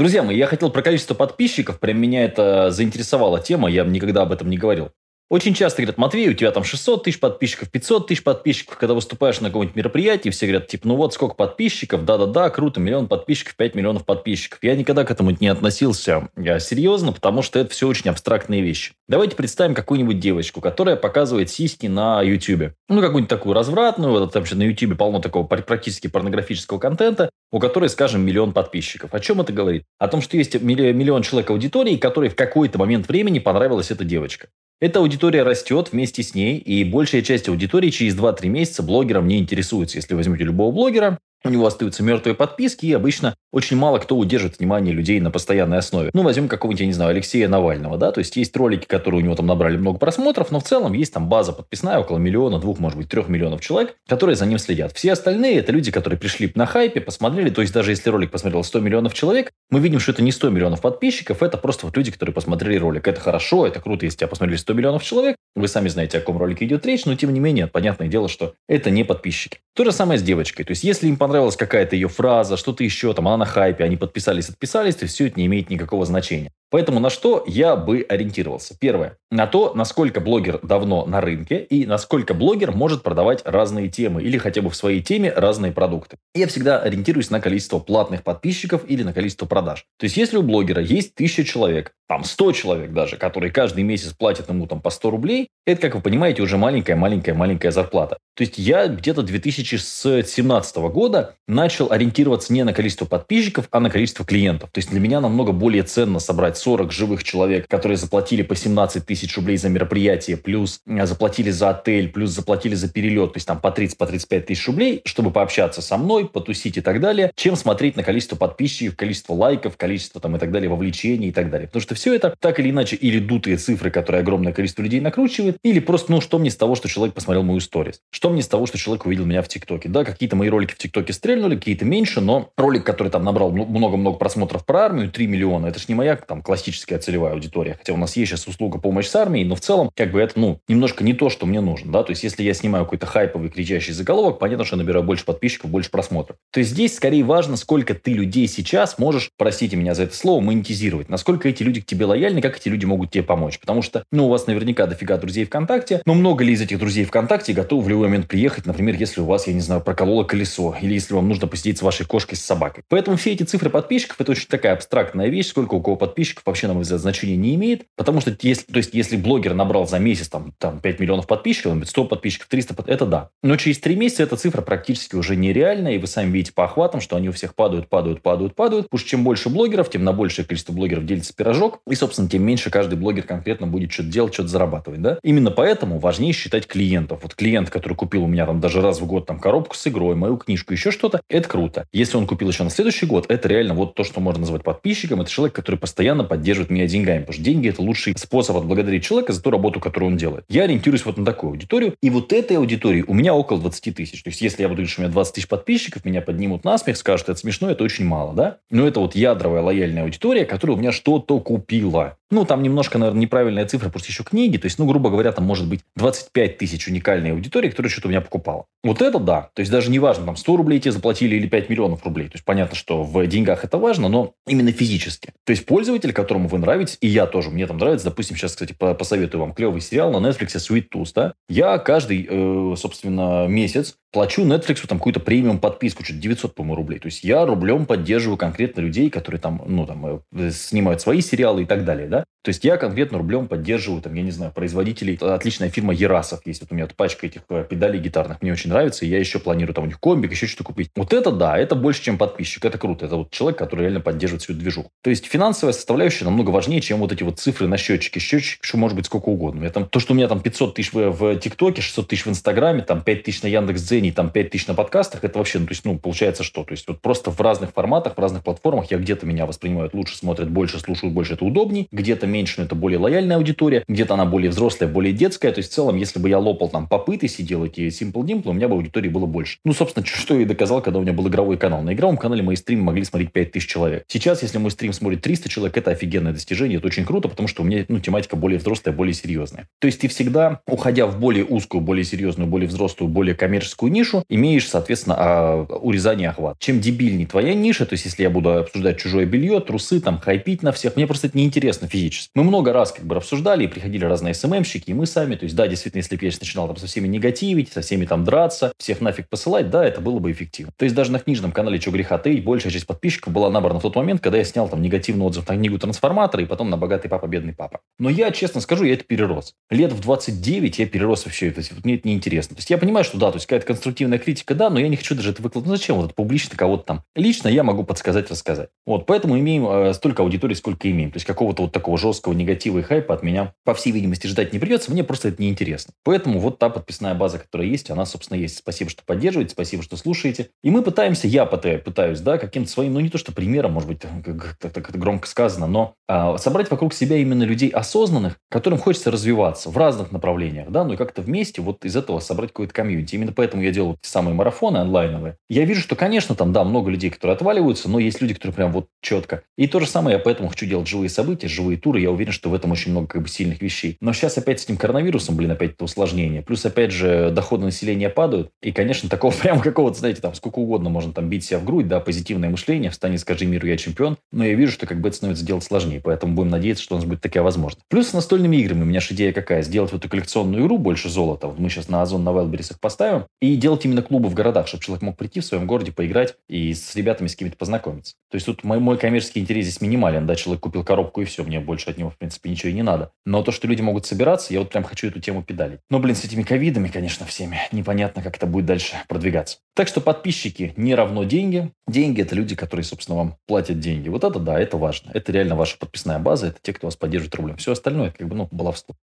Друзья мои, я хотел про количество подписчиков, прям меня это заинтересовала тема, я никогда об этом не говорил. Очень часто говорят, Матвей, у тебя там 600 тысяч подписчиков, 500 тысяч подписчиков. Когда выступаешь на каком-нибудь мероприятии, все говорят, типа, ну вот сколько подписчиков, да-да-да, круто, миллион подписчиков, 5 миллионов подписчиков. Я никогда к этому не относился я серьезно, потому что это все очень абстрактные вещи. Давайте представим какую-нибудь девочку, которая показывает сиськи на YouTube. Ну, какую-нибудь такую развратную, вот там же на YouTube полно такого практически порнографического контента, у которой, скажем, миллион подписчиков. О чем это говорит? О том, что есть миллион человек аудитории, которой в какой-то момент времени понравилась эта девочка. Эта аудитория растет вместе с ней, и большая часть аудитории через 2-3 месяца блогером не интересуется. Если возьмете любого блогера, у него остаются мертвые подписки, и обычно очень мало кто удержит внимание людей на постоянной основе. Ну, возьмем какого-нибудь, я не знаю, Алексея Навального, да, то есть есть ролики, которые у него там набрали много просмотров, но в целом есть там база подписная, около миллиона, двух, может быть, трех миллионов человек, которые за ним следят. Все остальные это люди, которые пришли на хайпе, посмотрели, то есть даже если ролик посмотрел 100 миллионов человек, мы видим, что это не 100 миллионов подписчиков, это просто вот люди, которые посмотрели ролик. Это хорошо, это круто, если тебя посмотрели 100 миллионов человек, вы сами знаете, о каком ролике идет речь, но тем не менее, понятное дело, что это не подписчики. То же самое с девочкой. То есть, если им понравилась какая-то ее фраза, что-то еще, там, она на хайпе, они подписались, отписались, то все это не имеет никакого значения. Поэтому на что я бы ориентировался? Первое. На то, насколько блогер давно на рынке и насколько блогер может продавать разные темы или хотя бы в своей теме разные продукты. Я всегда ориентируюсь на количество платных подписчиков или на количество продаж. То есть, если у блогера есть тысяча человек, там 100 человек даже, которые каждый месяц платят ему там по 100 рублей, это, как вы понимаете, уже маленькая-маленькая-маленькая зарплата. То есть, я где-то 2017 года начал ориентироваться не на количество подписчиков, а на количество клиентов. То есть, для меня намного более ценно собрать 40 живых человек, которые заплатили по 17 тысяч рублей за мероприятие, плюс э, заплатили за отель, плюс заплатили за перелет, то есть там по 30-35 по 35 тысяч рублей, чтобы пообщаться со мной, потусить и так далее, чем смотреть на количество подписчиков, количество лайков, количество там и так далее, вовлечений и так далее. Потому что все это так или иначе или дутые цифры, которые огромное количество людей накручивает, или просто, ну, что мне с того, что человек посмотрел мою сторис? Что мне с того, что человек увидел меня в ТикТоке? Да, какие-то мои ролики в ТикТоке стрельнули, какие-то меньше, но ролик, который там набрал много-много просмотров про армию, 3 миллиона, это же не моя там классическая целевая аудитория. Хотя у нас есть сейчас услуга помощь с армией, но в целом, как бы это, ну, немножко не то, что мне нужно, да. То есть, если я снимаю какой-то хайповый кричащий заголовок, понятно, что я набираю больше подписчиков, больше просмотров. То есть, здесь скорее важно, сколько ты людей сейчас можешь, простите меня за это слово, монетизировать. Насколько эти люди к тебе лояльны, как эти люди могут тебе помочь. Потому что, ну, у вас наверняка дофига друзей ВКонтакте, но много ли из этих друзей ВКонтакте готовы в любой момент приехать, например, если у вас, я не знаю, прокололо колесо, или если вам нужно посидеть с вашей кошкой, с собакой. Поэтому все эти цифры подписчиков, это очень такая абстрактная вещь, сколько у кого подписчиков вообще, на мой взгляд, значения не имеет, потому что если, то есть, если блогер набрал за месяц там, там 5 миллионов подписчиков, 100 подписчиков, 300, это да. Но через 3 месяца эта цифра практически уже нереальная, и вы сами видите по охватам, что они у всех падают, падают, падают, падают. Потому чем больше блогеров, тем на большее количество блогеров делится пирожок, и, собственно, тем меньше каждый блогер конкретно будет что-то делать, что-то зарабатывать, да. Именно поэтому важнее считать клиентов. Вот клиент, который купил у меня там даже раз в год там коробку с игрой, мою книжку, еще что-то, это круто. Если он купил еще на следующий год, это реально вот то, что можно назвать подписчиком. Это человек, который постоянно поддерживает меня деньгами, потому что деньги это лучший способ отблагодарить человека за ту работу, которую он делает. Я ориентируюсь вот на такую аудиторию. И вот этой аудитории у меня около 20 тысяч. То есть, если я буду говорить, что у меня 20 тысяч подписчиков, меня поднимут на смех, скажут, это смешно, это очень мало, да? Но это вот ядровая лояльная аудитория, которая у меня что-то купила. Ну, там немножко, наверное, неправильная цифра, просто еще книги. То есть, ну, грубо говоря, там может быть 25 тысяч уникальной аудитории, которая что-то у меня покупала. Вот это да. То есть, даже не важно, там 100 рублей тебе заплатили или 5 миллионов рублей. То есть, понятно, что в деньгах это важно, но именно физически. То есть, пользователь, которому вы нравитесь, и я тоже, мне там нравится, допустим, сейчас, кстати, посоветую вам клевый сериал на Netflix Sweet Tooth, да? Я каждый, э, собственно, месяц плачу Netflix там какую-то премиум подписку, что-то 900, по-моему, рублей. То есть я рублем поддерживаю конкретно людей, которые там, ну, там, э, снимают свои сериалы и так далее, да. То есть я конкретно рублем поддерживаю, там, я не знаю, производителей. Отличная фирма Ерасов есть. Вот у меня вот пачка этих э, педалей гитарных мне очень нравится. И я еще планирую там у них комбик, еще что-то купить. Вот это да, это больше, чем подписчик. Это круто. Это вот человек, который реально поддерживает всю движуху. То есть финансовая составляющая намного важнее, чем вот эти вот цифры на счетчике. Счетчик, что может быть сколько угодно. Я там, то, что у меня там 500 тысяч в ТикТоке, 600 тысяч в Инстаграме, там 5 тысяч на Яндекс.Дзене, там 5 тысяч на подкастах, это вообще, ну, то есть, ну, получается что? То есть вот просто в разных форматах, в разных платформах я где-то меня воспринимают лучше, смотрят больше, слушают больше, это удобней. Где где-то меньше, но это более лояльная аудитория, где-то она более взрослая, более детская. То есть в целом, если бы я лопал там попыты сидел эти Simple Dimple, у меня бы аудитории было больше. Ну, собственно, что я и доказал, когда у меня был игровой канал. На игровом канале мои стримы могли смотреть 5000 человек. Сейчас, если мой стрим смотрит 300 человек, это офигенное достижение, это очень круто, потому что у меня ну, тематика более взрослая, более серьезная. То есть ты всегда, уходя в более узкую, более серьезную, более взрослую, более коммерческую нишу, имеешь, соответственно, а, урезание охват. Чем дебильнее твоя ниша, то есть если я буду обсуждать чужое белье, трусы, там, хайпить на всех, мне просто это неинтересно физически. Мы много раз как бы обсуждали, и приходили разные СММщики, и мы сами, то есть да, действительно, если бы я начинал там со всеми негативить, со всеми там драться, всех нафиг посылать, да, это было бы эффективно. То есть даже на книжном канале «Чего греха таить» большая часть подписчиков была набрана в тот момент, когда я снял там негативный отзыв на книгу «Трансформатор» и потом на «Богатый папа, бедный папа». Но я, честно скажу, я это перерос. Лет в 29 я перерос все это. Вот мне это неинтересно. То есть я понимаю, что да, то есть какая-то конструктивная критика, да, но я не хочу даже это выкладывать. Ну зачем вот это публично кого-то там? Лично я могу подсказать, рассказать. Вот, поэтому имеем э, столько аудитории, сколько имеем. То есть какого-то вот такого жесткого негатива и хайпа от меня, по всей видимости, ждать не придется. Мне просто это неинтересно. Поэтому вот та подписная база, которая есть, она, собственно, есть. Спасибо, что поддерживаете, спасибо, что слушаете. И мы пытаемся, я пытаюсь, да, каким-то своим, ну не то что примером, может быть, как, так, так громко сказано, но собрать вокруг себя именно людей осознанных, которым хочется развиваться в разных направлениях, да, ну и как-то вместе вот из этого собрать какой-то комьюнити. Именно поэтому я делаю эти самые марафоны онлайновые. Я вижу, что, конечно, там, да, много людей, которые отваливаются, но есть люди, которые прям вот четко. И то же самое, я поэтому хочу делать живые события, живые туры. Я уверен, что в этом очень много как бы сильных вещей. Но сейчас опять с этим коронавирусом, блин, опять это усложнение. Плюс, опять же, доходы населения падают. И, конечно, такого прям какого-то, знаете, там сколько угодно можно там бить себя в грудь, да, позитивное мышление, встань и скажи миру, я чемпион. Но я вижу, что как бы это становится делать сложнее. Поэтому будем надеяться, что у нас будет такая возможность. Плюс с настольными играми. У меня же идея какая? Сделать вот эту коллекционную игру больше золота. Вот мы сейчас на Озон, на Wildberries их поставим. И делать именно клубы в городах, чтобы человек мог прийти в своем городе, поиграть и с ребятами с кем-то познакомиться. То есть тут мой, мой коммерческий интерес здесь минимален. Да, человек купил коробку и все, мне больше от него, в принципе, ничего и не надо. Но то, что люди могут собираться, я вот прям хочу эту тему педалить. Но, блин, с этими ковидами, конечно, всеми непонятно, как это будет дальше продвигаться. Так что подписчики не равно деньги. Деньги – это люди, которые, собственно, вам платят деньги. Вот это да, это важно. Это реально ваша подписная база, это те, кто вас поддерживает рублем. Все остальное – как бы, ну, баловство.